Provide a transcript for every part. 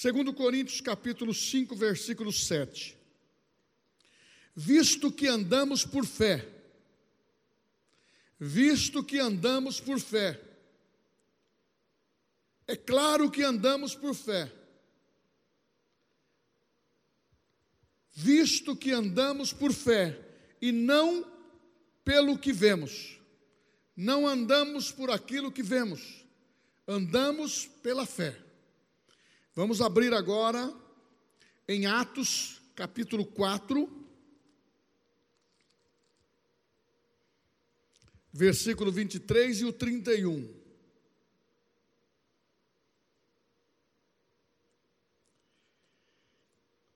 Segundo Coríntios capítulo 5, versículo 7. Visto que andamos por fé, visto que andamos por fé, é claro que andamos por fé, visto que andamos por fé e não pelo que vemos. Não andamos por aquilo que vemos, andamos pela fé. Vamos abrir agora em Atos, capítulo 4, versículo 23 e o 31.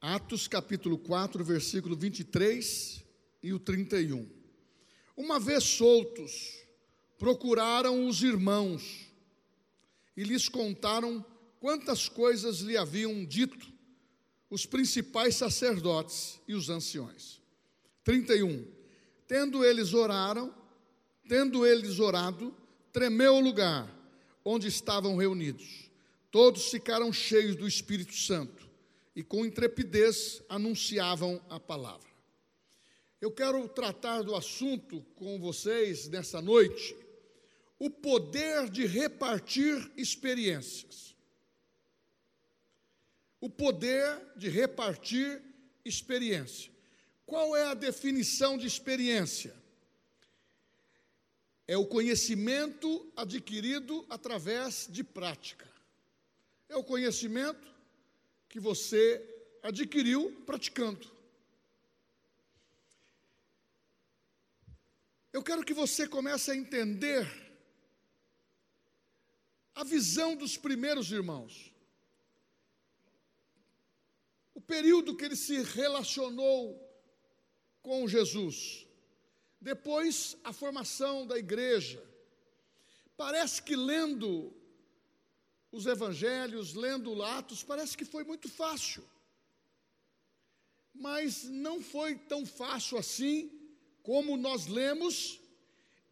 Atos capítulo 4, versículo 23 e o 31. Uma vez soltos, procuraram os irmãos e lhes contaram quantas coisas lhe haviam dito os principais sacerdotes e os anciões. 31. Tendo eles oraram, tendo eles orado, tremeu o lugar onde estavam reunidos. Todos ficaram cheios do Espírito Santo e com intrepidez anunciavam a palavra. Eu quero tratar do assunto com vocês nessa noite, o poder de repartir experiências. O poder de repartir experiência. Qual é a definição de experiência? É o conhecimento adquirido através de prática. É o conhecimento que você adquiriu praticando. Eu quero que você comece a entender a visão dos primeiros irmãos. Período que ele se relacionou com Jesus. Depois, a formação da igreja. Parece que lendo os evangelhos, lendo Atos, parece que foi muito fácil. Mas não foi tão fácil assim como nós lemos,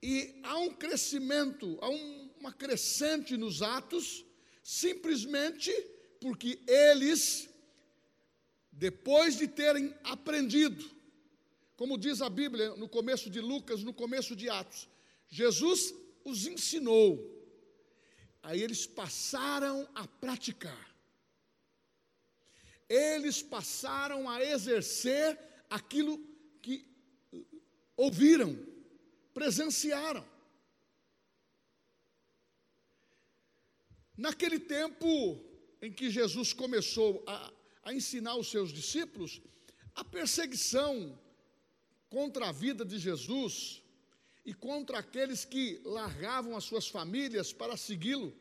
e há um crescimento, há um, uma crescente nos Atos, simplesmente porque eles, depois de terem aprendido, como diz a Bíblia no começo de Lucas, no começo de Atos, Jesus os ensinou Aí eles passaram a praticar. Eles passaram a exercer aquilo que ouviram, presenciaram. Naquele tempo em que Jesus começou a, a ensinar os seus discípulos, a perseguição contra a vida de Jesus e contra aqueles que largavam as suas famílias para segui-lo.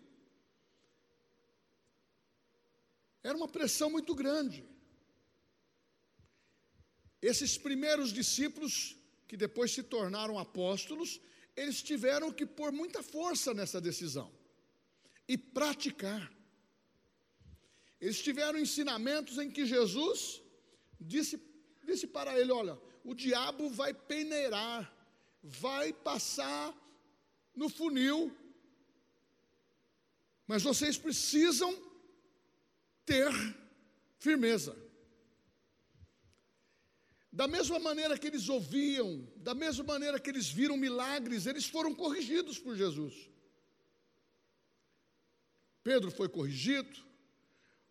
Era uma pressão muito grande. Esses primeiros discípulos, que depois se tornaram apóstolos, eles tiveram que pôr muita força nessa decisão e praticar. Eles tiveram ensinamentos em que Jesus disse, disse para ele: Olha, o diabo vai peneirar vai passar no funil, mas vocês precisam ter firmeza. Da mesma maneira que eles ouviam, da mesma maneira que eles viram milagres, eles foram corrigidos por Jesus. Pedro foi corrigido,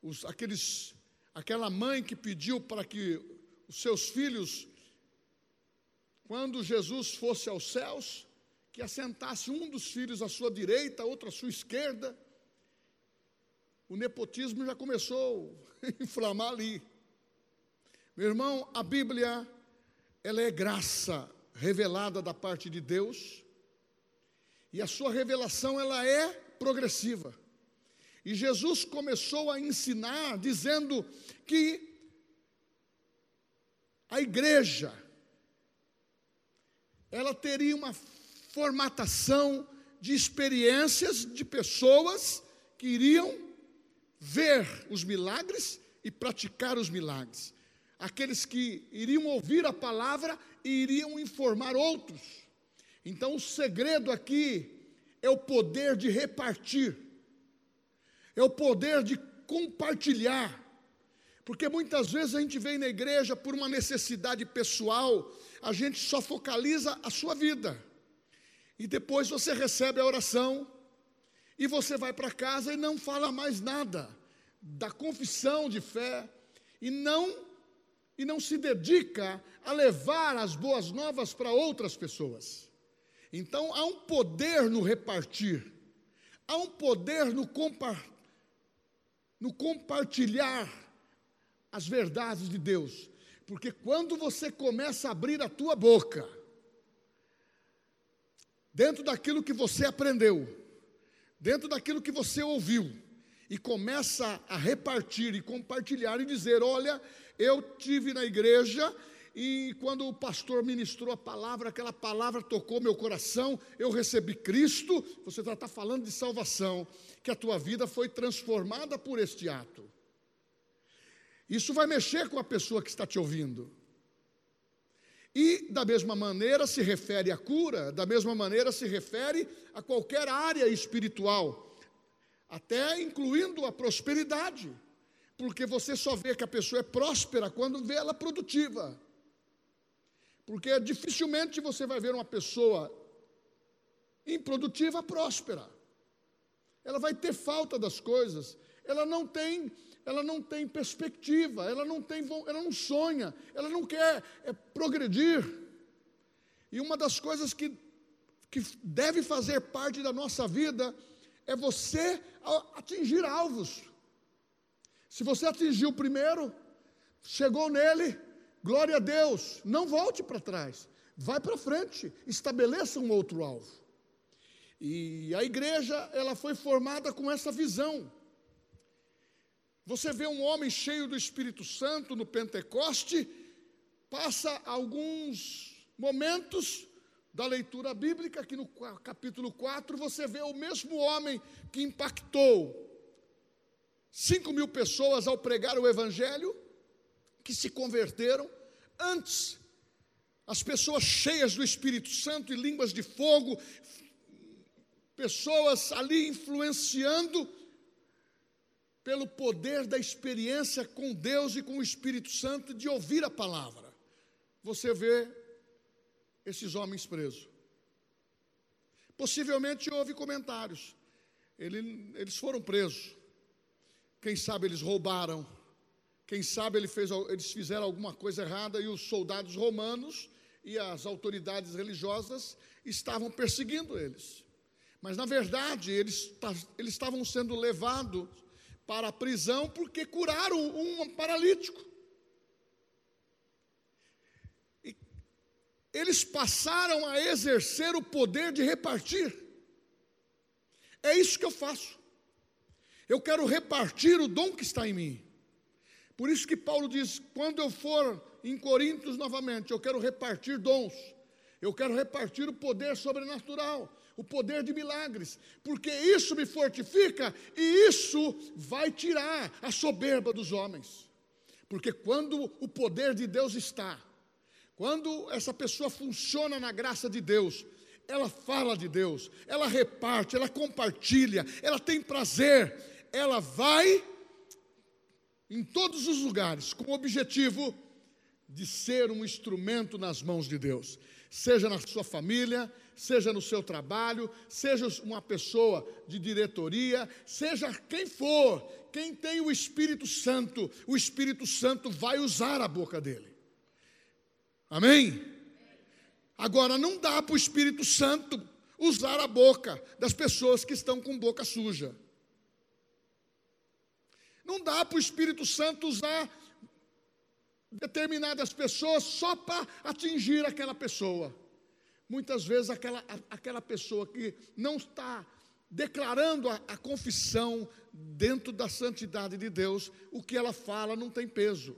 os, aqueles, aquela mãe que pediu para que os seus filhos quando Jesus fosse aos céus, que assentasse um dos filhos à sua direita, outro à sua esquerda, o nepotismo já começou a inflamar ali. Meu irmão, a Bíblia, ela é graça revelada da parte de Deus, e a sua revelação ela é progressiva. E Jesus começou a ensinar dizendo que a igreja ela teria uma formatação de experiências de pessoas que iriam ver os milagres e praticar os milagres. Aqueles que iriam ouvir a palavra e iriam informar outros. Então, o segredo aqui é o poder de repartir, é o poder de compartilhar. Porque muitas vezes a gente vem na igreja por uma necessidade pessoal, a gente só focaliza a sua vida. E depois você recebe a oração, e você vai para casa e não fala mais nada da confissão de fé, e não e não se dedica a levar as boas novas para outras pessoas. Então há um poder no repartir, há um poder no, compa no compartilhar as verdades de Deus, porque quando você começa a abrir a tua boca, dentro daquilo que você aprendeu, dentro daquilo que você ouviu, e começa a repartir e compartilhar e dizer: Olha, eu tive na igreja e quando o pastor ministrou a palavra, aquela palavra tocou meu coração, eu recebi Cristo. Você está tá falando de salvação, que a tua vida foi transformada por este ato. Isso vai mexer com a pessoa que está te ouvindo. E, da mesma maneira, se refere à cura, da mesma maneira, se refere a qualquer área espiritual até incluindo a prosperidade, porque você só vê que a pessoa é próspera quando vê ela produtiva. Porque dificilmente você vai ver uma pessoa improdutiva próspera. Ela vai ter falta das coisas, ela não tem, ela não tem perspectiva, ela não tem, ela não sonha, ela não quer é progredir. E uma das coisas que, que deve fazer parte da nossa vida é você atingir alvos. Se você atingiu o primeiro, chegou nele, glória a Deus, não volte para trás, vai para frente, estabeleça um outro alvo. E a igreja, ela foi formada com essa visão. Você vê um homem cheio do Espírito Santo no Pentecoste, passa alguns momentos da leitura bíblica, que no capítulo 4 você vê o mesmo homem que impactou 5 mil pessoas ao pregar o Evangelho, que se converteram. Antes, as pessoas cheias do Espírito Santo e línguas de fogo, pessoas ali influenciando pelo poder da experiência com Deus e com o Espírito Santo de ouvir a palavra. Você vê esses homens presos. Possivelmente houve comentários. Ele, eles foram presos. Quem sabe eles roubaram. Quem sabe ele fez, eles fizeram alguma coisa errada e os soldados romanos e as autoridades religiosas estavam perseguindo eles. Mas na verdade eles, eles estavam sendo levados para a prisão porque curaram um paralítico. eles passaram a exercer o poder de repartir. É isso que eu faço. Eu quero repartir o dom que está em mim. Por isso que Paulo diz: quando eu for em Coríntios novamente, eu quero repartir dons, eu quero repartir o poder sobrenatural, o poder de milagres, porque isso me fortifica e isso vai tirar a soberba dos homens. Porque quando o poder de Deus está, quando essa pessoa funciona na graça de Deus, ela fala de Deus, ela reparte, ela compartilha, ela tem prazer, ela vai em todos os lugares com o objetivo de ser um instrumento nas mãos de Deus, seja na sua família, seja no seu trabalho, seja uma pessoa de diretoria, seja quem for, quem tem o Espírito Santo, o Espírito Santo vai usar a boca dele. Amém? Agora, não dá para o Espírito Santo usar a boca das pessoas que estão com boca suja. Não dá para o Espírito Santo usar determinadas pessoas só para atingir aquela pessoa. Muitas vezes aquela, aquela pessoa que não está declarando a, a confissão dentro da santidade de Deus, o que ela fala não tem peso.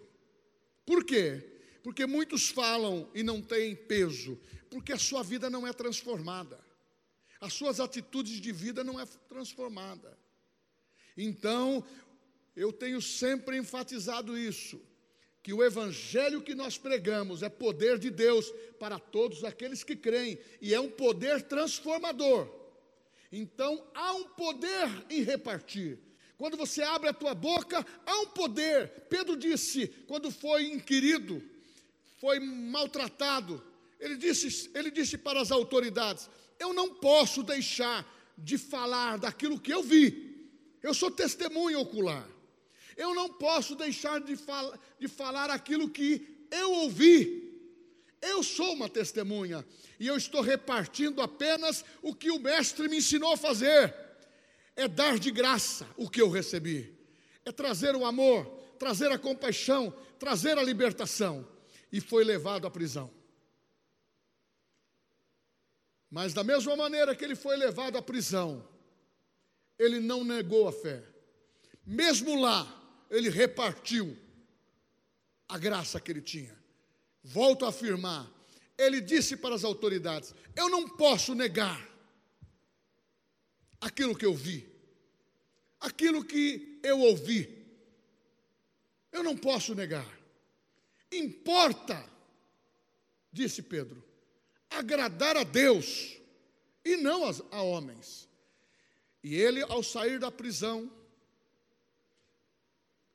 Por quê? Porque muitos falam e não têm peso, porque a sua vida não é transformada. As suas atitudes de vida não é transformada. Então, eu tenho sempre enfatizado isso, que o evangelho que nós pregamos é poder de Deus para todos aqueles que creem e é um poder transformador. Então, há um poder em repartir. quando você abre a tua boca, há um poder. Pedro disse, quando foi inquirido, foi maltratado, ele disse, ele disse para as autoridades: Eu não posso deixar de falar daquilo que eu vi. Eu sou testemunha ocular. Eu não posso deixar de, fal de falar aquilo que eu ouvi. Eu sou uma testemunha e eu estou repartindo apenas o que o Mestre me ensinou a fazer. É dar de graça o que eu recebi, é trazer o amor, trazer a compaixão, trazer a libertação. E foi levado à prisão. Mas da mesma maneira que ele foi levado à prisão, ele não negou a fé. Mesmo lá, ele repartiu a graça que ele tinha. Volto a afirmar, ele disse para as autoridades: Eu não posso negar aquilo que eu vi, aquilo que eu ouvi. Eu não posso negar. Importa, disse Pedro, agradar a Deus e não a homens. E ele, ao sair da prisão,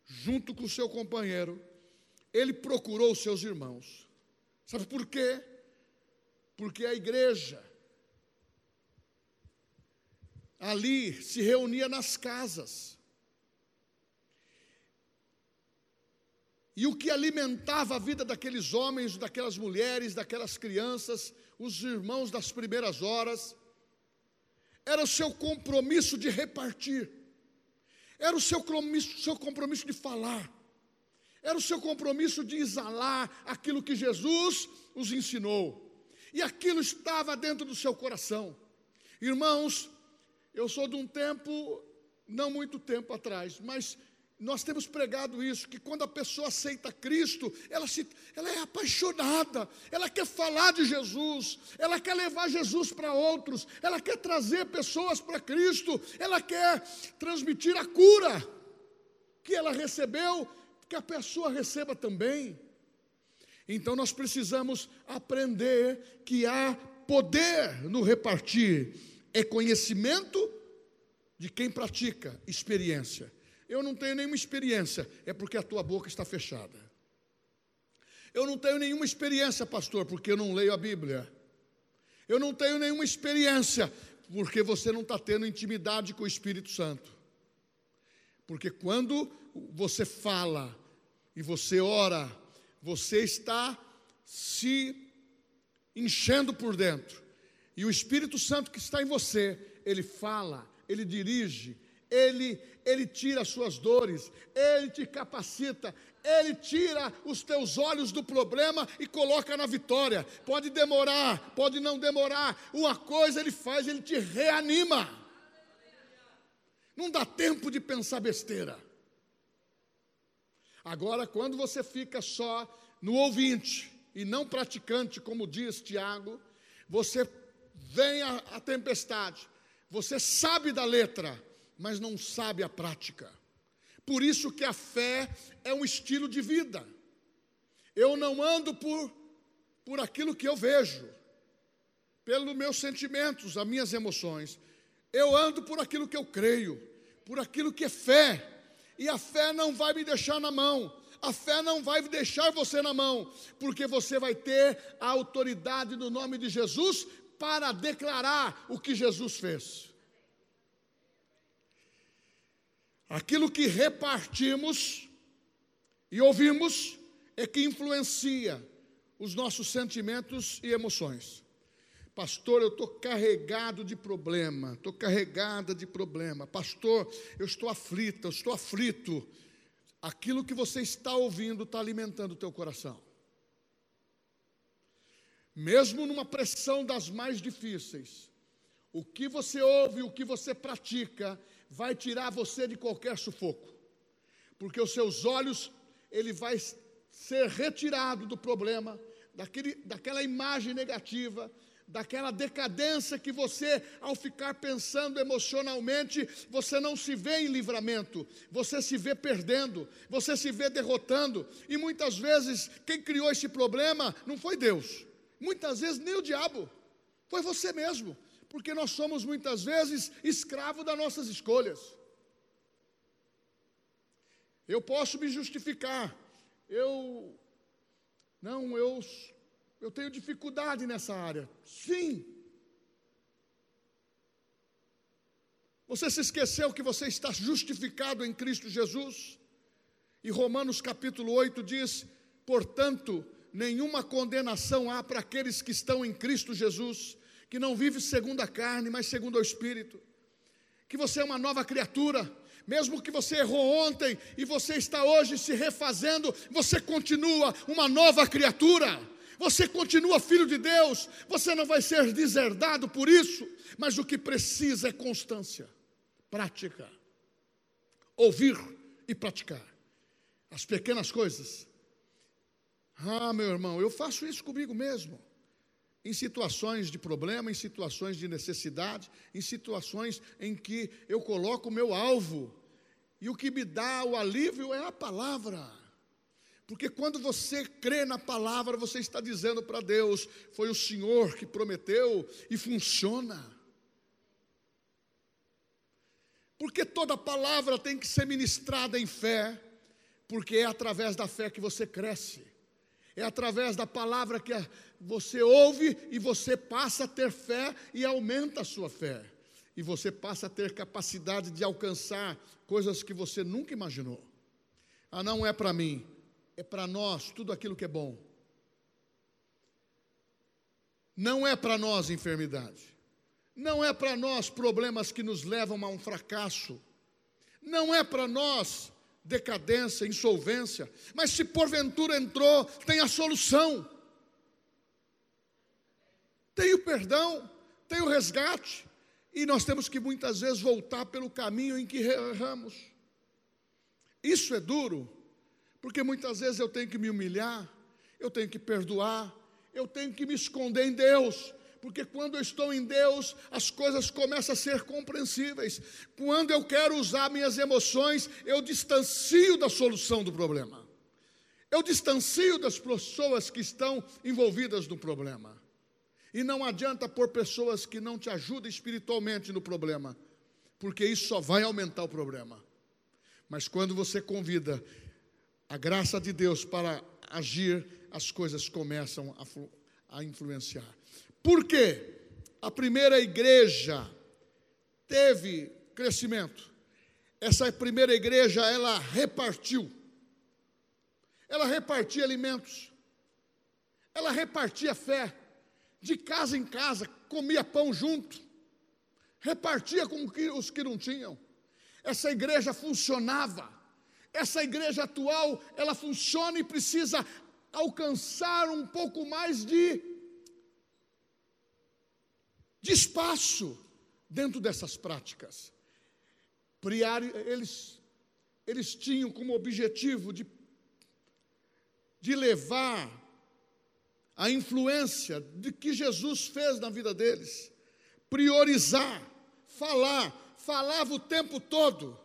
junto com seu companheiro, ele procurou os seus irmãos. Sabe por quê? Porque a igreja ali se reunia nas casas. E o que alimentava a vida daqueles homens, daquelas mulheres, daquelas crianças, os irmãos das primeiras horas, era o seu compromisso de repartir, era o seu compromisso, seu compromisso de falar, era o seu compromisso de exalar aquilo que Jesus os ensinou, e aquilo estava dentro do seu coração. Irmãos, eu sou de um tempo, não muito tempo atrás, mas nós temos pregado isso, que quando a pessoa aceita Cristo, ela, se, ela é apaixonada, ela quer falar de Jesus, ela quer levar Jesus para outros, ela quer trazer pessoas para Cristo, ela quer transmitir a cura que ela recebeu, que a pessoa receba também. Então nós precisamos aprender que há poder no repartir, é conhecimento de quem pratica, experiência. Eu não tenho nenhuma experiência, é porque a tua boca está fechada. Eu não tenho nenhuma experiência, pastor, porque eu não leio a Bíblia. Eu não tenho nenhuma experiência, porque você não está tendo intimidade com o Espírito Santo. Porque quando você fala e você ora, você está se enchendo por dentro. E o Espírito Santo que está em você, ele fala, ele dirige, ele, ele tira as suas dores, Ele te capacita, Ele tira os teus olhos do problema e coloca na vitória. Pode demorar, pode não demorar, uma coisa Ele faz, Ele te reanima. Não dá tempo de pensar besteira. Agora, quando você fica só no ouvinte e não praticante, como diz Tiago, você vem a, a tempestade, você sabe da letra, mas não sabe a prática. Por isso que a fé é um estilo de vida. Eu não ando por, por aquilo que eu vejo, pelos meus sentimentos, as minhas emoções. Eu ando por aquilo que eu creio, por aquilo que é fé. E a fé não vai me deixar na mão. A fé não vai deixar você na mão, porque você vai ter a autoridade no nome de Jesus para declarar o que Jesus fez. Aquilo que repartimos e ouvimos é que influencia os nossos sentimentos e emoções. Pastor, eu estou carregado de problema, estou carregada de problema. Pastor, eu estou aflita, eu estou aflito. Aquilo que você está ouvindo está alimentando o teu coração. Mesmo numa pressão das mais difíceis, o que você ouve, o que você pratica, vai tirar você de qualquer sufoco, porque os seus olhos, ele vai ser retirado do problema, daquele, daquela imagem negativa, daquela decadência que você, ao ficar pensando emocionalmente, você não se vê em livramento, você se vê perdendo, você se vê derrotando, e muitas vezes quem criou esse problema não foi Deus, muitas vezes nem o diabo, foi você mesmo porque nós somos muitas vezes escravos das nossas escolhas. Eu posso me justificar. Eu não, eu eu tenho dificuldade nessa área. Sim. Você se esqueceu que você está justificado em Cristo Jesus? E Romanos capítulo 8 diz: portanto, nenhuma condenação há para aqueles que estão em Cristo Jesus, que não vive segundo a carne, mas segundo o Espírito. Que você é uma nova criatura, mesmo que você errou ontem e você está hoje se refazendo, você continua uma nova criatura. Você continua filho de Deus, você não vai ser deserdado por isso, mas o que precisa é constância, prática, ouvir e praticar as pequenas coisas. Ah, meu irmão, eu faço isso comigo mesmo. Em situações de problema, em situações de necessidade, em situações em que eu coloco o meu alvo, e o que me dá o alívio é a palavra. Porque quando você crê na palavra, você está dizendo para Deus: foi o Senhor que prometeu e funciona. Porque toda palavra tem que ser ministrada em fé, porque é através da fé que você cresce, é através da palavra que você ouve e você passa a ter fé e aumenta a sua fé, e você passa a ter capacidade de alcançar coisas que você nunca imaginou. Ah, não é para mim, é para nós tudo aquilo que é bom. Não é para nós enfermidade. Não é para nós problemas que nos levam a um fracasso. Não é para nós decadência, insolvência. Mas se porventura entrou, tem a solução. Tem o perdão, tem o resgate. E nós temos que muitas vezes voltar pelo caminho em que erramos. Isso é duro, porque muitas vezes eu tenho que me humilhar, eu tenho que perdoar, eu tenho que me esconder em Deus, porque quando eu estou em Deus, as coisas começam a ser compreensíveis. Quando eu quero usar minhas emoções, eu distancio da solução do problema. Eu distancio das pessoas que estão envolvidas no problema. E não adianta pôr pessoas que não te ajudam espiritualmente no problema, porque isso só vai aumentar o problema. Mas quando você convida a graça de Deus para agir, as coisas começam a, a influenciar. Por quê? A primeira igreja teve crescimento. Essa primeira igreja, ela repartiu. Ela repartia alimentos. Ela repartia fé. De casa em casa, comia pão junto. Repartia com os que não tinham. Essa igreja funcionava essa igreja atual, ela funciona e precisa alcançar um pouco mais de, de espaço dentro dessas práticas. Eles, eles tinham como objetivo de, de levar a influência de que Jesus fez na vida deles, priorizar, falar, falava o tempo todo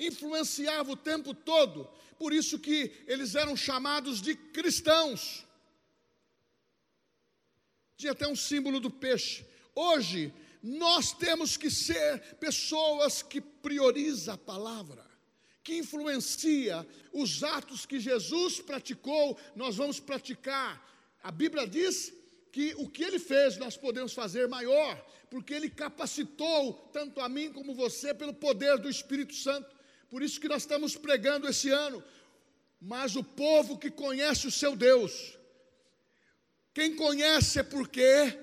influenciava o tempo todo. Por isso que eles eram chamados de cristãos. Tinha até um símbolo do peixe. Hoje, nós temos que ser pessoas que priorizam a palavra, que influencia os atos que Jesus praticou, nós vamos praticar. A Bíblia diz que o que ele fez nós podemos fazer maior, porque ele capacitou tanto a mim como você pelo poder do Espírito Santo. Por isso que nós estamos pregando esse ano. Mas o povo que conhece o seu Deus, quem conhece é porque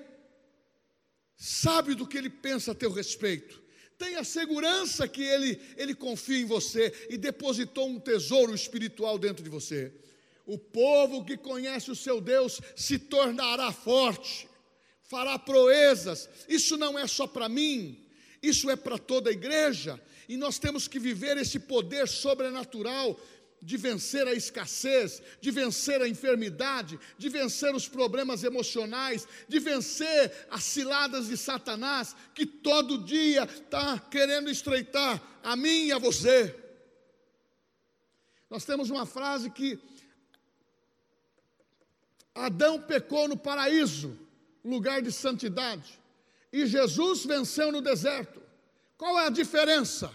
sabe do que ele pensa a teu respeito. Tenha segurança que ele, ele confia em você e depositou um tesouro espiritual dentro de você. O povo que conhece o seu Deus se tornará forte, fará proezas. Isso não é só para mim, isso é para toda a igreja e nós temos que viver esse poder sobrenatural de vencer a escassez, de vencer a enfermidade, de vencer os problemas emocionais, de vencer as ciladas de Satanás, que todo dia está querendo estreitar a mim e a você. Nós temos uma frase que Adão pecou no paraíso, lugar de santidade, e Jesus venceu no deserto. Qual é a diferença?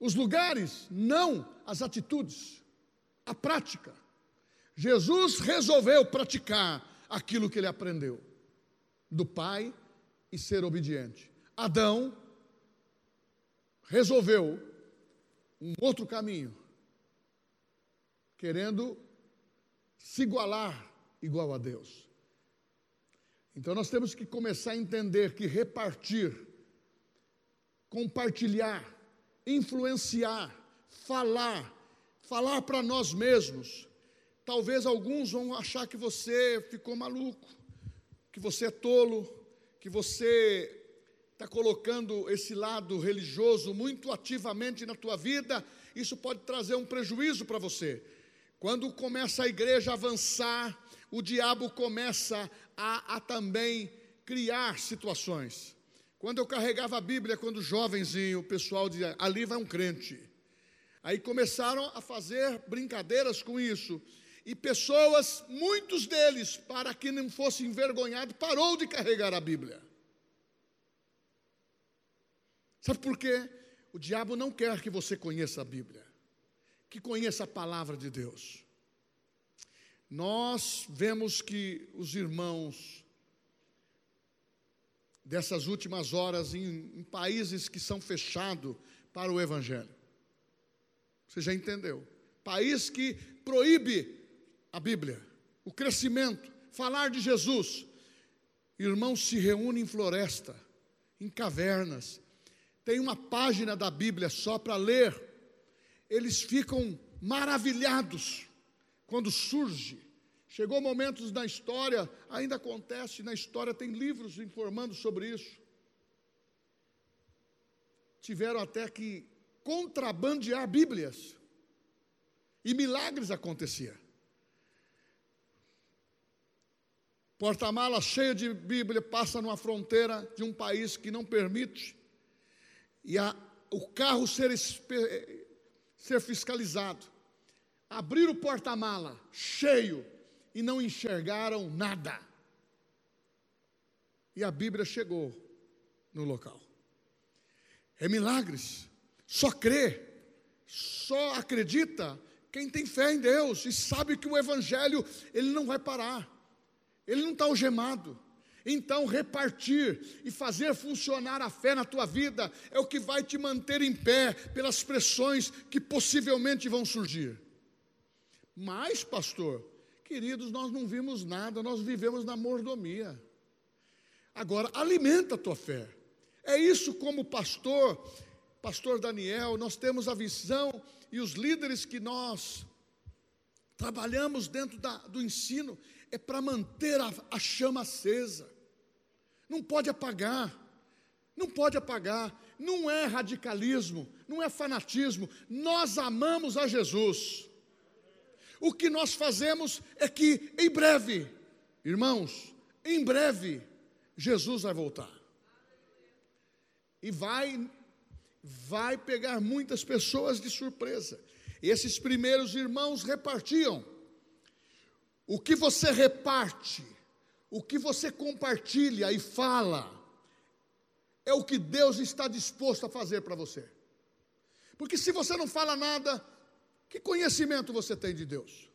os lugares, não as atitudes, a prática. Jesus resolveu praticar aquilo que ele aprendeu do Pai e ser obediente. Adão resolveu um outro caminho, querendo se igualar igual a Deus. Então nós temos que começar a entender que repartir, compartilhar, influenciar, falar, falar para nós mesmos. Talvez alguns vão achar que você ficou maluco, que você é tolo, que você está colocando esse lado religioso muito ativamente na tua vida, isso pode trazer um prejuízo para você. Quando começa a igreja a avançar, o diabo começa a, a, também criar situações. Quando eu carregava a Bíblia, quando jovenzinho, o pessoal dizia: ali vai um crente. Aí começaram a fazer brincadeiras com isso. E pessoas, muitos deles, para que não fosse envergonhado, parou de carregar a Bíblia. Sabe por quê? O diabo não quer que você conheça a Bíblia, que conheça a palavra de Deus. Nós vemos que os irmãos dessas últimas horas em, em países que são fechados para o Evangelho. Você já entendeu? País que proíbe a Bíblia, o crescimento, falar de Jesus. Irmãos se reúnem em floresta, em cavernas, tem uma página da Bíblia só para ler, eles ficam maravilhados quando surge. Chegou momentos na história, ainda acontece, na história tem livros informando sobre isso. Tiveram até que contrabandear Bíblias. E milagres aconteciam. Porta-mala cheio de Bíblia passa numa fronteira de um país que não permite e a, o carro ser, ser fiscalizado. Abrir o porta-mala cheio e não enxergaram nada. E a Bíblia chegou no local. É milagres. Só crê, só acredita quem tem fé em Deus e sabe que o Evangelho ele não vai parar, ele não está algemado. Então, repartir e fazer funcionar a fé na tua vida é o que vai te manter em pé pelas pressões que possivelmente vão surgir. Mas, pastor, queridos, nós não vimos nada, nós vivemos na mordomia. Agora, alimenta a tua fé. É isso como pastor, pastor Daniel, nós temos a visão e os líderes que nós trabalhamos dentro da, do ensino, é para manter a, a chama acesa não pode apagar, não pode apagar, não é radicalismo, não é fanatismo, nós amamos a Jesus. O que nós fazemos é que em breve, irmãos, em breve, Jesus vai voltar. E vai vai pegar muitas pessoas de surpresa. Esses primeiros irmãos repartiam. O que você reparte o que você compartilha e fala é o que Deus está disposto a fazer para você. Porque se você não fala nada, que conhecimento você tem de Deus?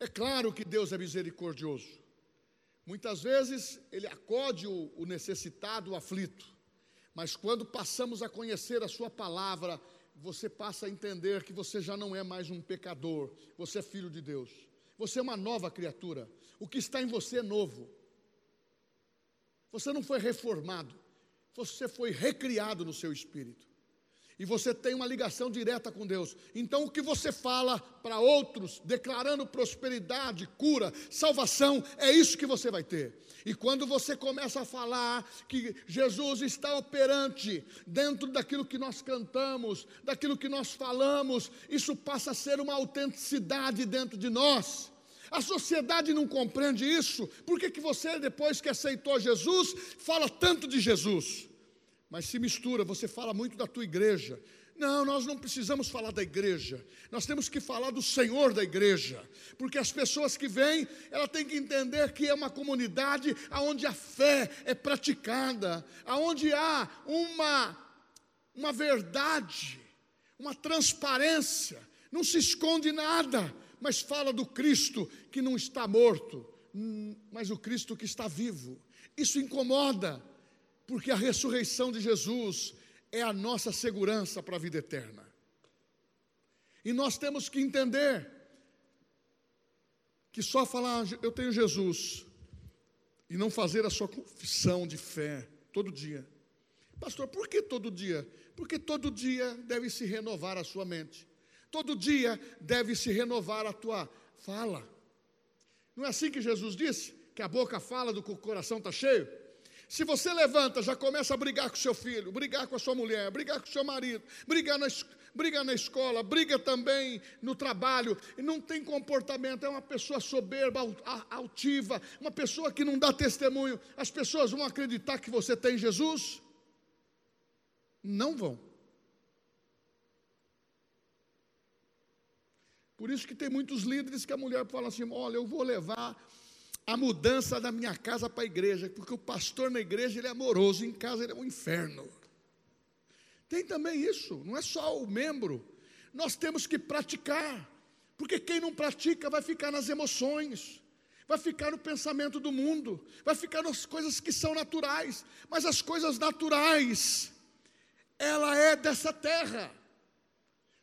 É claro que Deus é misericordioso. Muitas vezes Ele acode o, o necessitado, o aflito. Mas quando passamos a conhecer a Sua palavra, você passa a entender que você já não é mais um pecador, você é filho de Deus. Você é uma nova criatura. O que está em você é novo. Você não foi reformado, você foi recriado no seu espírito e você tem uma ligação direta com Deus. Então, o que você fala para outros, declarando prosperidade, cura, salvação, é isso que você vai ter. E quando você começa a falar que Jesus está operante dentro daquilo que nós cantamos, daquilo que nós falamos, isso passa a ser uma autenticidade dentro de nós. A sociedade não compreende isso. Por que, que você, depois que aceitou Jesus, fala tanto de Jesus? Mas se mistura, você fala muito da tua igreja. Não, nós não precisamos falar da igreja, nós temos que falar do Senhor da igreja, porque as pessoas que vêm, ela tem que entender que é uma comunidade onde a fé é praticada, onde há uma, uma verdade, uma transparência, não se esconde nada, mas fala do Cristo que não está morto, hum, mas o Cristo que está vivo. Isso incomoda, porque a ressurreição de Jesus é a nossa segurança para a vida eterna. E nós temos que entender que só falar eu tenho Jesus e não fazer a sua confissão de fé todo dia. Pastor, por que todo dia? Porque todo dia deve se renovar a sua mente. Todo dia deve se renovar a tua fala. Não é assim que Jesus disse? Que a boca fala do que o coração está cheio? Se você levanta, já começa a brigar com seu filho, brigar com a sua mulher, brigar com seu marido, brigar na, briga na escola, briga também no trabalho, não tem comportamento, é uma pessoa soberba, altiva, uma pessoa que não dá testemunho, as pessoas vão acreditar que você tem Jesus? Não vão. Por isso que tem muitos líderes que a mulher fala assim: olha, eu vou levar a mudança da minha casa para a igreja, porque o pastor na igreja ele é amoroso, em casa ele é um inferno. Tem também isso, não é só o membro. Nós temos que praticar, porque quem não pratica vai ficar nas emoções, vai ficar no pensamento do mundo, vai ficar nas coisas que são naturais, mas as coisas naturais, ela é dessa terra.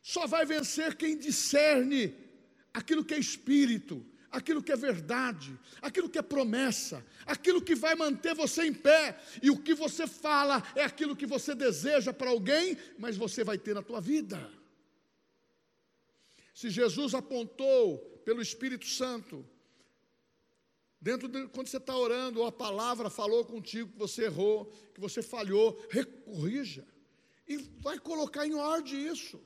Só vai vencer quem discerne aquilo que é espírito, aquilo que é verdade, aquilo que é promessa, aquilo que vai manter você em pé, e o que você fala é aquilo que você deseja para alguém, mas você vai ter na tua vida. Se Jesus apontou pelo Espírito Santo, dentro de quando você está orando, ou a palavra falou contigo que você errou, que você falhou, corrija, e vai colocar em ordem isso.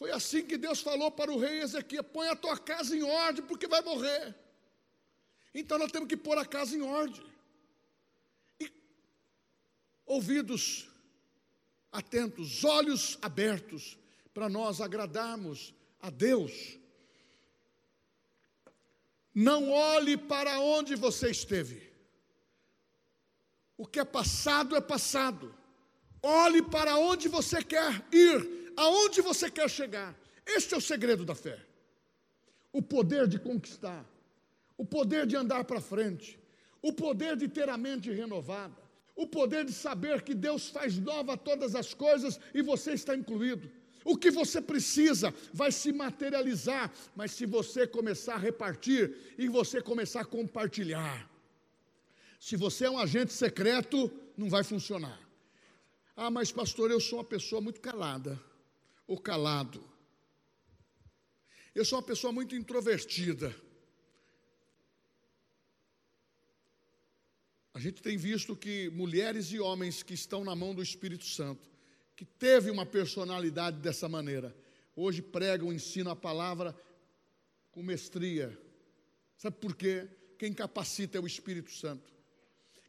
Foi assim que Deus falou para o rei Ezequiel: põe a tua casa em ordem, porque vai morrer. Então nós temos que pôr a casa em ordem. E ouvidos atentos, olhos abertos, para nós agradarmos a Deus. Não olhe para onde você esteve. O que é passado é passado. Olhe para onde você quer ir aonde você quer chegar. Este é o segredo da fé. O poder de conquistar, o poder de andar para frente, o poder de ter a mente renovada, o poder de saber que Deus faz nova todas as coisas e você está incluído. O que você precisa vai se materializar, mas se você começar a repartir e você começar a compartilhar. Se você é um agente secreto, não vai funcionar. Ah, mas pastor, eu sou uma pessoa muito calada ou calado. Eu sou uma pessoa muito introvertida. A gente tem visto que mulheres e homens que estão na mão do Espírito Santo, que teve uma personalidade dessa maneira, hoje pregam, ensinam a palavra com mestria. Sabe por quê? Quem capacita é o Espírito Santo.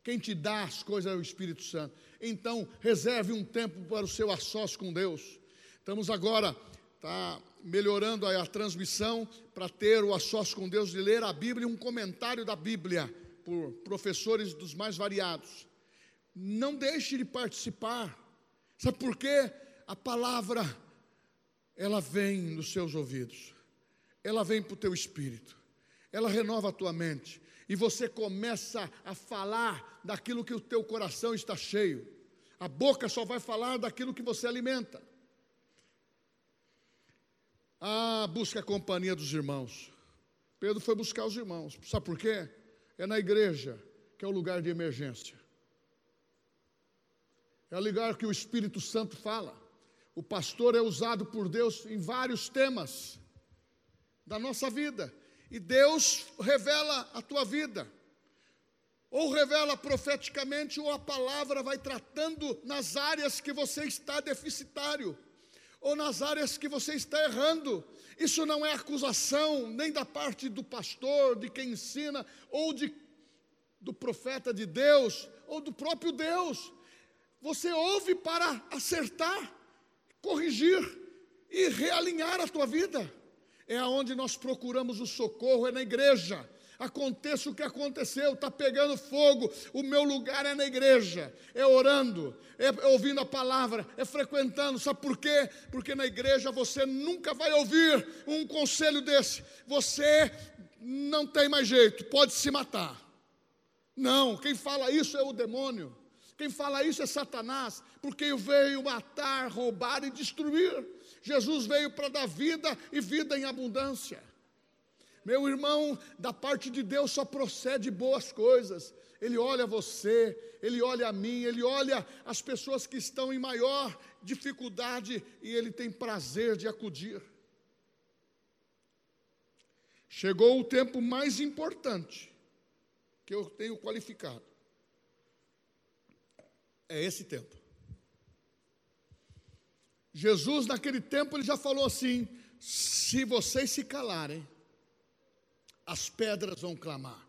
Quem te dá as coisas é o Espírito Santo. Então, reserve um tempo para o seu assós com Deus. Estamos agora tá, melhorando a, a transmissão para ter o assócio com Deus de ler a Bíblia e um comentário da Bíblia por professores dos mais variados. Não deixe de participar. Sabe por quê? A palavra, ela vem nos seus ouvidos, ela vem para o teu espírito, ela renova a tua mente, e você começa a falar daquilo que o teu coração está cheio. A boca só vai falar daquilo que você alimenta. Ah, busca a companhia dos irmãos. Pedro foi buscar os irmãos. Sabe por quê? É na igreja que é o lugar de emergência. É o lugar que o Espírito Santo fala. O pastor é usado por Deus em vários temas da nossa vida. E Deus revela a tua vida. Ou revela profeticamente, ou a palavra vai tratando nas áreas que você está deficitário ou nas áreas que você está errando. Isso não é acusação nem da parte do pastor, de quem ensina, ou de, do profeta de Deus, ou do próprio Deus. Você ouve para acertar, corrigir e realinhar a tua vida. É aonde nós procuramos o socorro, é na igreja aconteça o que aconteceu, está pegando fogo, o meu lugar é na igreja, é orando, é ouvindo a palavra, é frequentando, sabe por quê? Porque na igreja você nunca vai ouvir um conselho desse, você não tem mais jeito, pode se matar. Não, quem fala isso é o demônio. Quem fala isso é Satanás, porque veio matar, roubar e destruir. Jesus veio para dar vida e vida em abundância. Meu irmão, da parte de Deus só procede boas coisas. Ele olha você, ele olha a mim, ele olha as pessoas que estão em maior dificuldade e ele tem prazer de acudir. Chegou o tempo mais importante que eu tenho qualificado. É esse tempo. Jesus, naquele tempo, ele já falou assim: se vocês se calarem, as pedras vão clamar.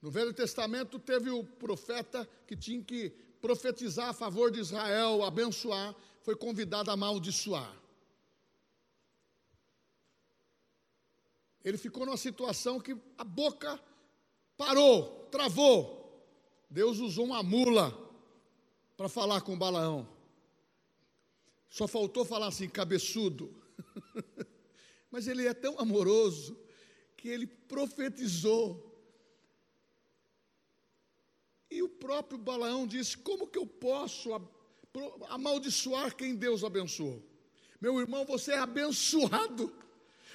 No Velho Testamento teve o profeta que tinha que profetizar a favor de Israel, abençoar, foi convidado a amaldiçoar. Ele ficou numa situação que a boca parou, travou. Deus usou uma mula para falar com Balaão. Só faltou falar assim, cabeçudo. Mas ele é tão amoroso que ele profetizou. E o próprio Balaão disse: Como que eu posso amaldiçoar quem Deus abençoou? Meu irmão, você é abençoado.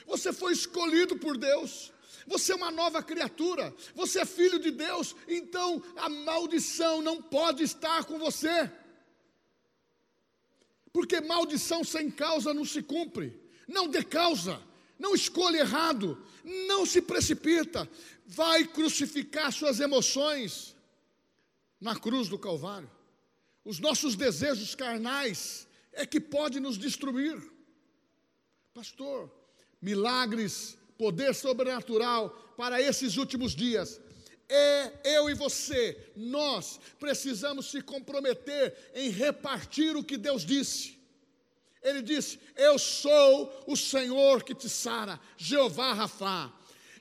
Você foi escolhido por Deus. Você é uma nova criatura. Você é filho de Deus. Então a maldição não pode estar com você. Porque maldição sem causa não se cumpre não dê causa, não escolha errado, não se precipita, vai crucificar suas emoções na cruz do Calvário. Os nossos desejos carnais é que pode nos destruir. Pastor, milagres, poder sobrenatural para esses últimos dias. É eu e você, nós precisamos se comprometer em repartir o que Deus disse. Ele disse: Eu sou o Senhor que te sara, Jeová Rafá.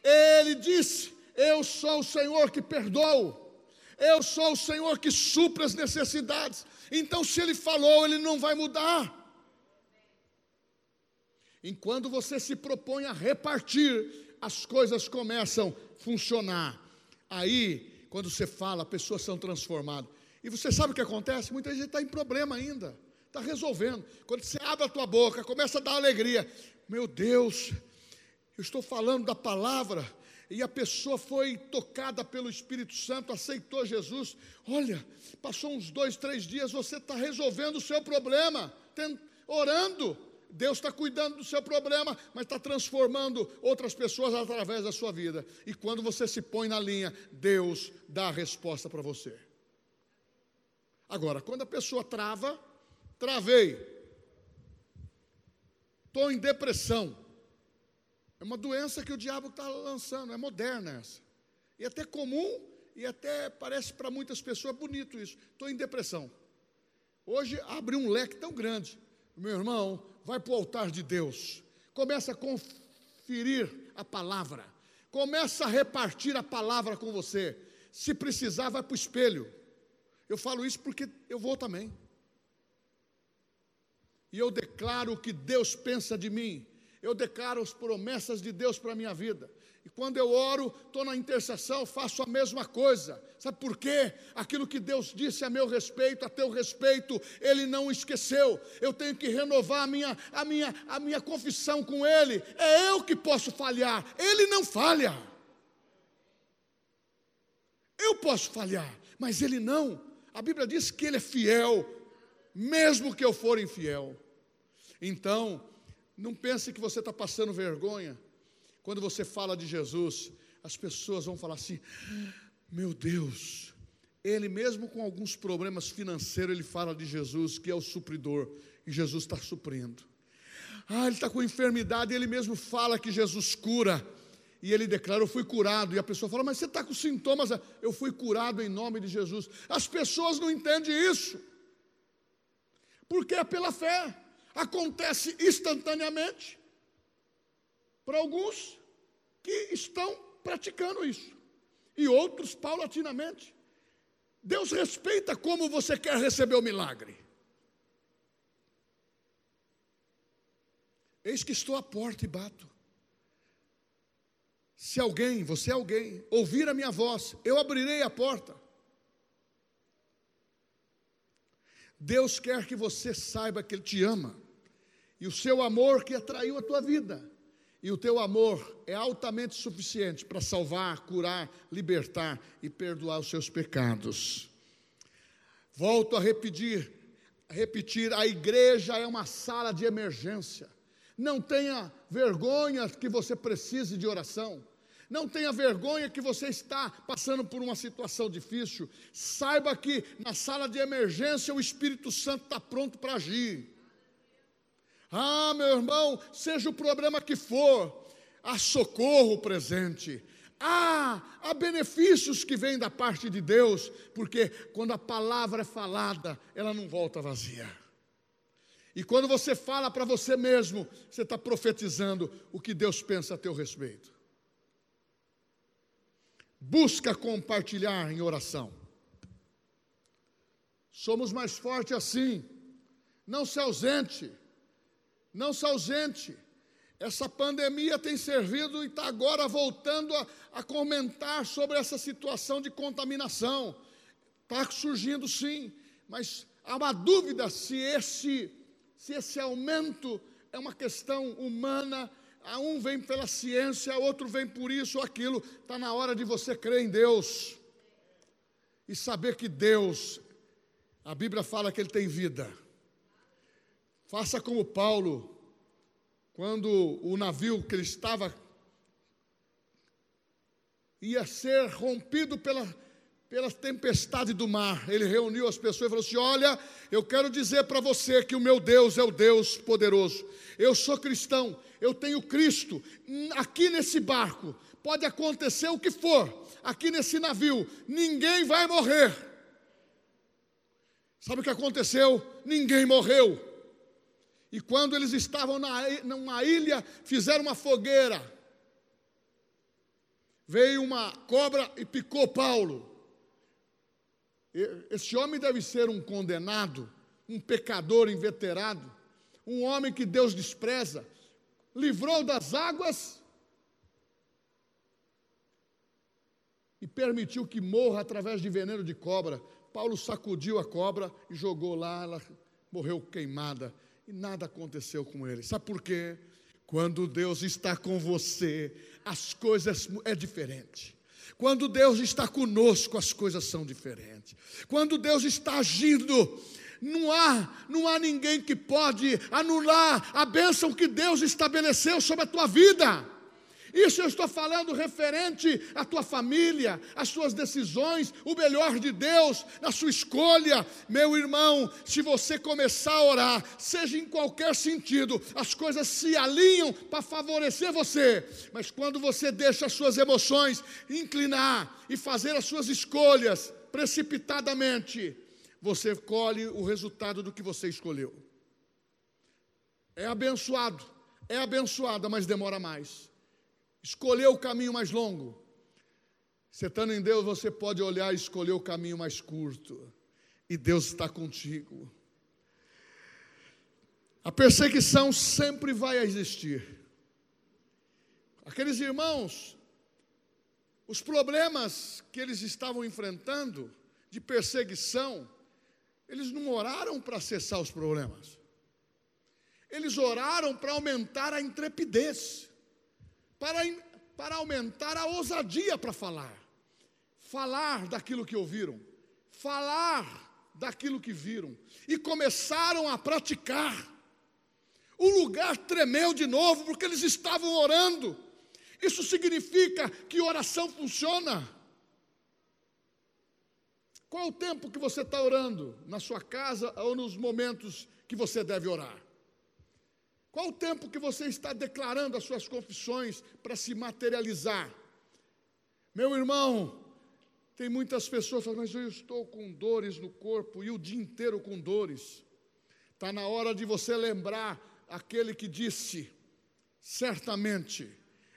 Ele disse: Eu sou o Senhor que perdoa. Eu sou o Senhor que supra as necessidades. Então, se Ele falou, Ele não vai mudar. Enquanto você se propõe a repartir, as coisas começam a funcionar. Aí, quando você fala, pessoas são transformadas. E você sabe o que acontece? Muita gente está em problema ainda está resolvendo. Quando você abre a tua boca, começa a dar alegria. Meu Deus, eu estou falando da palavra e a pessoa foi tocada pelo Espírito Santo, aceitou Jesus. Olha, passou uns dois, três dias, você está resolvendo o seu problema, orando. Deus está cuidando do seu problema, mas está transformando outras pessoas através da sua vida. E quando você se põe na linha, Deus dá a resposta para você. Agora, quando a pessoa trava, Travei. Estou em depressão. É uma doença que o diabo está lançando, é moderna essa. E até comum, e até parece para muitas pessoas bonito isso. Estou em depressão. Hoje abre um leque tão grande. Meu irmão, vai para o altar de Deus. Começa a conferir a palavra. Começa a repartir a palavra com você. Se precisar, vai para o espelho. Eu falo isso porque eu vou também e eu declaro o que Deus pensa de mim, eu declaro as promessas de Deus para a minha vida. E quando eu oro, estou na intercessão, faço a mesma coisa. Sabe por quê? Aquilo que Deus disse a meu respeito, a teu respeito, Ele não esqueceu. Eu tenho que renovar a minha, a minha, a minha confissão com Ele. É eu que posso falhar, Ele não falha. Eu posso falhar, mas Ele não. A Bíblia diz que Ele é fiel, mesmo que eu for infiel. Então, não pense que você está passando vergonha. Quando você fala de Jesus, as pessoas vão falar assim: meu Deus, ele mesmo com alguns problemas financeiros, ele fala de Jesus, que é o supridor, e Jesus está suprindo. Ah, ele está com enfermidade, ele mesmo fala que Jesus cura, e ele declara: Eu fui curado. E a pessoa fala: Mas você está com sintomas? Eu fui curado em nome de Jesus. As pessoas não entendem isso, porque é pela fé, acontece instantaneamente para alguns que estão praticando isso, e outros paulatinamente. Deus respeita como você quer receber o milagre. Eis que estou à porta e bato. Se alguém, você é alguém, ouvir a minha voz, eu abrirei a porta. Deus quer que você saiba que Ele te ama, e o seu amor que atraiu a tua vida, e o teu amor é altamente suficiente para salvar, curar, libertar e perdoar os seus pecados. Volto a repetir, a repetir, a igreja é uma sala de emergência. Não tenha vergonha que você precise de oração. Não tenha vergonha que você está passando por uma situação difícil. Saiba que na sala de emergência o Espírito Santo está pronto para agir. Ah, meu irmão, seja o problema que for, há socorro presente. Há, há benefícios que vêm da parte de Deus, porque quando a palavra é falada, ela não volta vazia. E quando você fala para você mesmo, você está profetizando o que Deus pensa a teu respeito. Busca compartilhar em oração. Somos mais fortes assim. Não se ausente. Não se ausente. Essa pandemia tem servido e está agora voltando a, a comentar sobre essa situação de contaminação. Está surgindo sim, mas há uma dúvida se esse, se esse aumento é uma questão humana a um vem pela ciência, outro vem por isso ou aquilo. Está na hora de você crer em Deus e saber que Deus, a Bíblia fala que Ele tem vida. Faça como Paulo, quando o navio que ele estava ia ser rompido pela, pela tempestade do mar, ele reuniu as pessoas e falou assim: Olha, eu quero dizer para você que o meu Deus é o Deus poderoso. Eu sou cristão, eu tenho Cristo. Aqui nesse barco, pode acontecer o que for, aqui nesse navio, ninguém vai morrer. Sabe o que aconteceu? Ninguém morreu. E quando eles estavam na, numa ilha, fizeram uma fogueira. Veio uma cobra e picou Paulo. Esse homem deve ser um condenado, um pecador inveterado, um homem que Deus despreza, livrou das águas e permitiu que morra através de veneno de cobra. Paulo sacudiu a cobra e jogou lá, ela morreu queimada e nada aconteceu com ele. Sabe por quê? Quando Deus está com você, as coisas é diferente. Quando Deus está conosco, as coisas são diferentes. Quando Deus está agindo, não há, não há ninguém que pode anular a bênção que Deus estabeleceu sobre a tua vida. Isso eu estou falando referente à tua família, às suas decisões, o melhor de Deus na sua escolha. Meu irmão, se você começar a orar, seja em qualquer sentido, as coisas se alinham para favorecer você. Mas quando você deixa as suas emoções inclinar e fazer as suas escolhas precipitadamente, você colhe o resultado do que você escolheu. É abençoado, é abençoada, mas demora mais escolher o caminho mais longo. Você estando em Deus, você pode olhar e escolher o caminho mais curto. E Deus está contigo. A perseguição sempre vai existir. Aqueles irmãos, os problemas que eles estavam enfrentando de perseguição, eles não oraram para cessar os problemas. Eles oraram para aumentar a intrepidez para, para aumentar a ousadia para falar. Falar daquilo que ouviram, falar daquilo que viram, e começaram a praticar. O lugar tremeu de novo porque eles estavam orando. Isso significa que oração funciona. Qual o tempo que você está orando? Na sua casa ou nos momentos que você deve orar? Qual o tempo que você está declarando as suas confissões para se materializar? Meu irmão, tem muitas pessoas que falam, mas eu estou com dores no corpo e o dia inteiro com dores. Está na hora de você lembrar aquele que disse: certamente,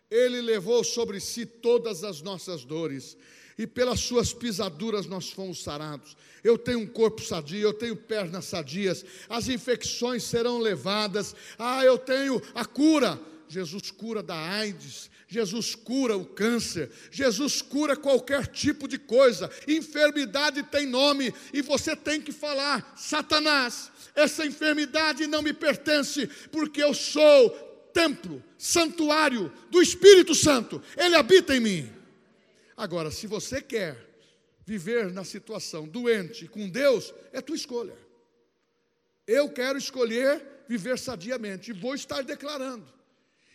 Ele levou sobre si todas as nossas dores, e pelas suas pisaduras nós fomos sarados. Eu tenho um corpo sadio, eu tenho pernas sadias, as infecções serão levadas. Ah, eu tenho a cura. Jesus cura da AIDS, Jesus cura o câncer, Jesus cura qualquer tipo de coisa. Enfermidade tem nome e você tem que falar: Satanás, essa enfermidade não me pertence, porque eu sou templo, santuário do Espírito Santo, ele habita em mim. Agora, se você quer viver na situação doente com Deus, é tua escolha. Eu quero escolher viver sadiamente e vou estar declarando.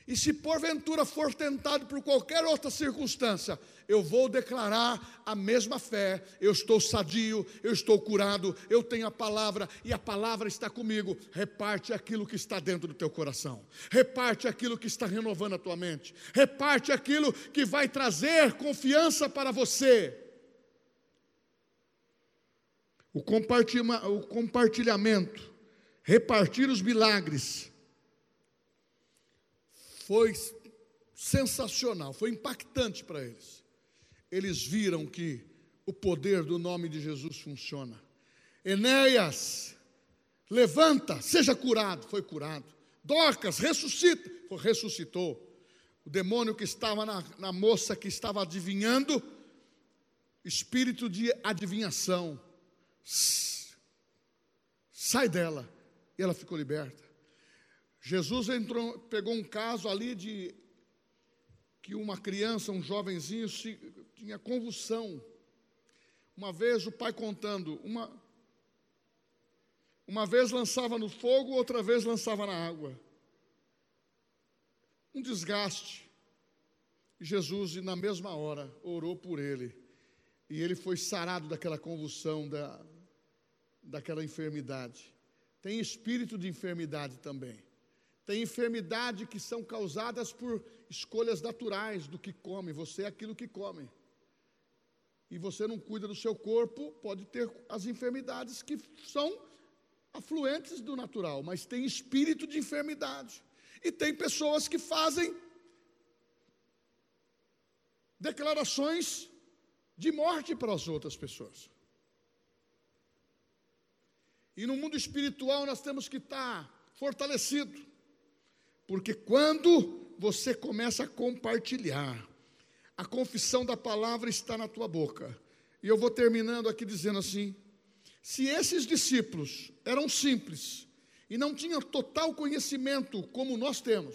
E se porventura for tentado por qualquer outra circunstância, eu vou declarar a mesma fé. Eu estou sadio, eu estou curado, eu tenho a palavra e a palavra está comigo. Reparte aquilo que está dentro do teu coração, reparte aquilo que está renovando a tua mente, reparte aquilo que vai trazer confiança para você. O compartilhamento, repartir os milagres foi sensacional, foi impactante para eles. Eles viram que o poder do nome de Jesus funciona. Enéas, levanta, seja curado, foi curado. Dorcas, ressuscita, foi, ressuscitou. O demônio que estava na, na moça que estava adivinhando, espírito de adivinhação, sai dela, e ela ficou liberta. Jesus entrou, pegou um caso ali de que uma criança, um jovenzinho, se, tinha convulsão. Uma vez o pai contando, uma, uma vez lançava no fogo, outra vez lançava na água. Um desgaste. Jesus, na mesma hora, orou por ele. E ele foi sarado daquela convulsão, da, daquela enfermidade. Tem espírito de enfermidade também. Tem enfermidade que são causadas por escolhas naturais do que come, você é aquilo que come. E você não cuida do seu corpo, pode ter as enfermidades que são afluentes do natural, mas tem espírito de enfermidade. E tem pessoas que fazem declarações de morte para as outras pessoas. E no mundo espiritual nós temos que estar fortalecido. Porque quando você começa a compartilhar, a confissão da palavra está na tua boca. E eu vou terminando aqui dizendo assim: se esses discípulos eram simples e não tinham total conhecimento como nós temos,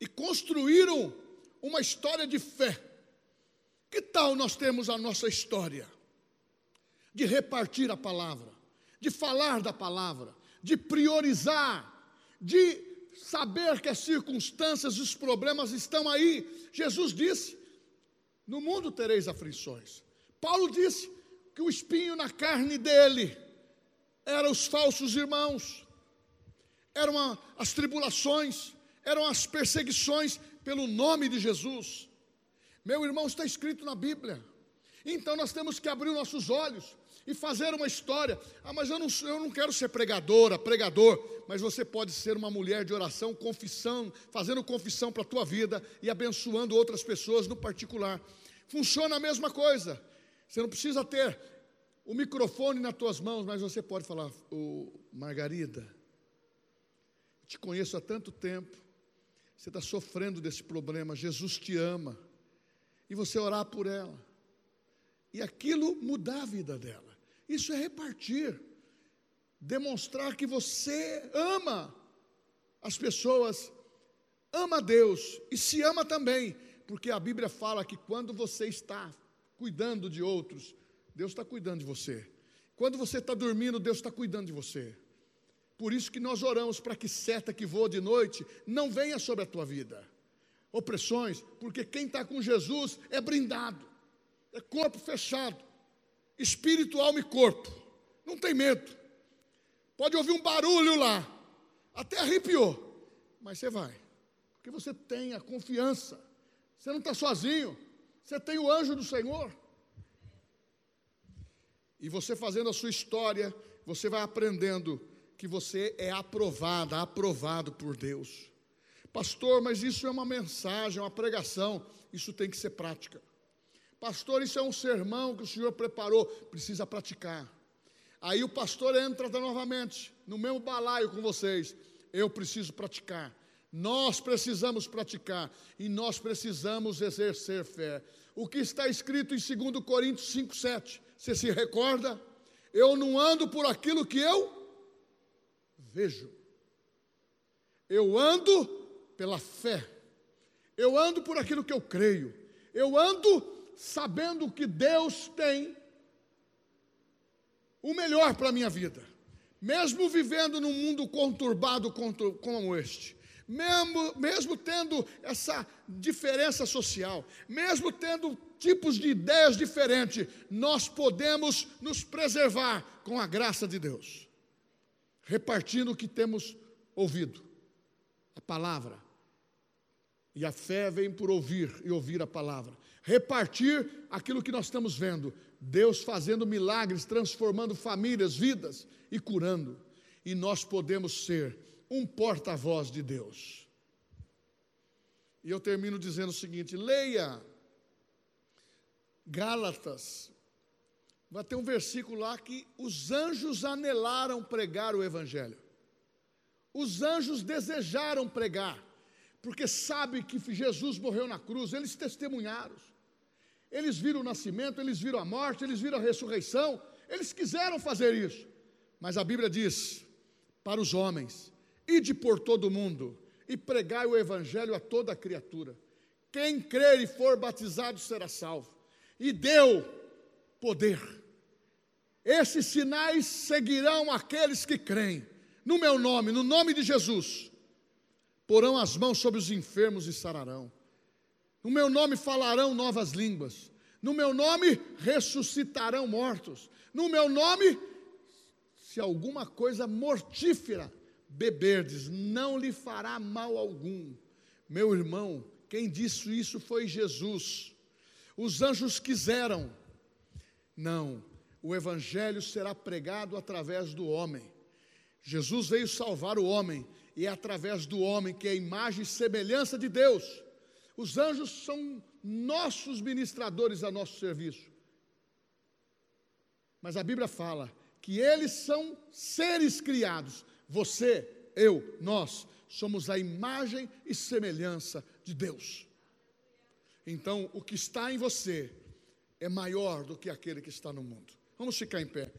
e construíram uma história de fé, que tal nós temos a nossa história? De repartir a palavra, de falar da palavra, de priorizar, de saber que as circunstâncias e os problemas estão aí. Jesus disse: No mundo tereis aflições. Paulo disse que o espinho na carne dele eram os falsos irmãos, eram as tribulações, eram as perseguições pelo nome de Jesus. Meu irmão, está escrito na Bíblia. Então nós temos que abrir nossos olhos e fazer uma história. Ah, mas eu não, eu não quero ser pregadora, pregador, mas você pode ser uma mulher de oração, confissão, fazendo confissão para a tua vida e abençoando outras pessoas no particular. Funciona a mesma coisa. Você não precisa ter o microfone nas tuas mãos, mas você pode falar, oh, Margarida, te conheço há tanto tempo, você está sofrendo desse problema, Jesus te ama, e você orar por ela, e aquilo mudar a vida dela. Isso é repartir, demonstrar que você ama as pessoas, ama Deus e se ama também, porque a Bíblia fala que quando você está cuidando de outros, Deus está cuidando de você. Quando você está dormindo, Deus está cuidando de você. Por isso que nós oramos para que seta que voa de noite não venha sobre a tua vida. Opressões, porque quem está com Jesus é brindado, é corpo fechado espírito, alma e corpo. Não tem medo. Pode ouvir um barulho lá, até arrepiou, mas você vai, porque você tem a confiança. Você não está sozinho, você tem o anjo do Senhor. E você fazendo a sua história, você vai aprendendo que você é aprovada, aprovado por Deus. Pastor, mas isso é uma mensagem, uma pregação, isso tem que ser prática. Pastor, isso é um sermão que o Senhor preparou, precisa praticar. Aí o pastor entra novamente no mesmo balaio com vocês. Eu preciso praticar. Nós precisamos praticar e nós precisamos exercer fé. O que está escrito em 2 Coríntios 5:7? Você se recorda? Eu não ando por aquilo que eu vejo. Eu ando pela fé. Eu ando por aquilo que eu creio. Eu ando sabendo que Deus tem o melhor para a minha vida, mesmo vivendo num mundo conturbado como este, mesmo, mesmo tendo essa diferença social, mesmo tendo tipos de ideias diferentes, nós podemos nos preservar com a graça de Deus, repartindo o que temos ouvido, a palavra. E a fé vem por ouvir e ouvir a palavra. Repartir aquilo que nós estamos vendo, Deus fazendo milagres, transformando famílias, vidas e curando. E nós podemos ser um porta-voz de Deus. E eu termino dizendo o seguinte: leia Gálatas, vai ter um versículo lá que os anjos anelaram pregar o Evangelho. Os anjos desejaram pregar, porque sabe que Jesus morreu na cruz, eles testemunharam. Eles viram o nascimento, eles viram a morte, eles viram a ressurreição, eles quiseram fazer isso. Mas a Bíblia diz para os homens: ide por todo o mundo e pregai o evangelho a toda criatura. Quem crer e for batizado será salvo. E deu poder. Esses sinais seguirão aqueles que creem. No meu nome, no nome de Jesus, porão as mãos sobre os enfermos e sararão no meu nome falarão novas línguas. No meu nome ressuscitarão mortos. No meu nome, se alguma coisa mortífera beberdes, não lhe fará mal algum. Meu irmão, quem disse isso foi Jesus. Os anjos quiseram. Não, o evangelho será pregado através do homem. Jesus veio salvar o homem, e é através do homem que é a imagem e semelhança de Deus os anjos são nossos ministradores a nosso serviço. Mas a Bíblia fala que eles são seres criados. Você, eu, nós somos a imagem e semelhança de Deus. Então, o que está em você é maior do que aquele que está no mundo. Vamos ficar em pé.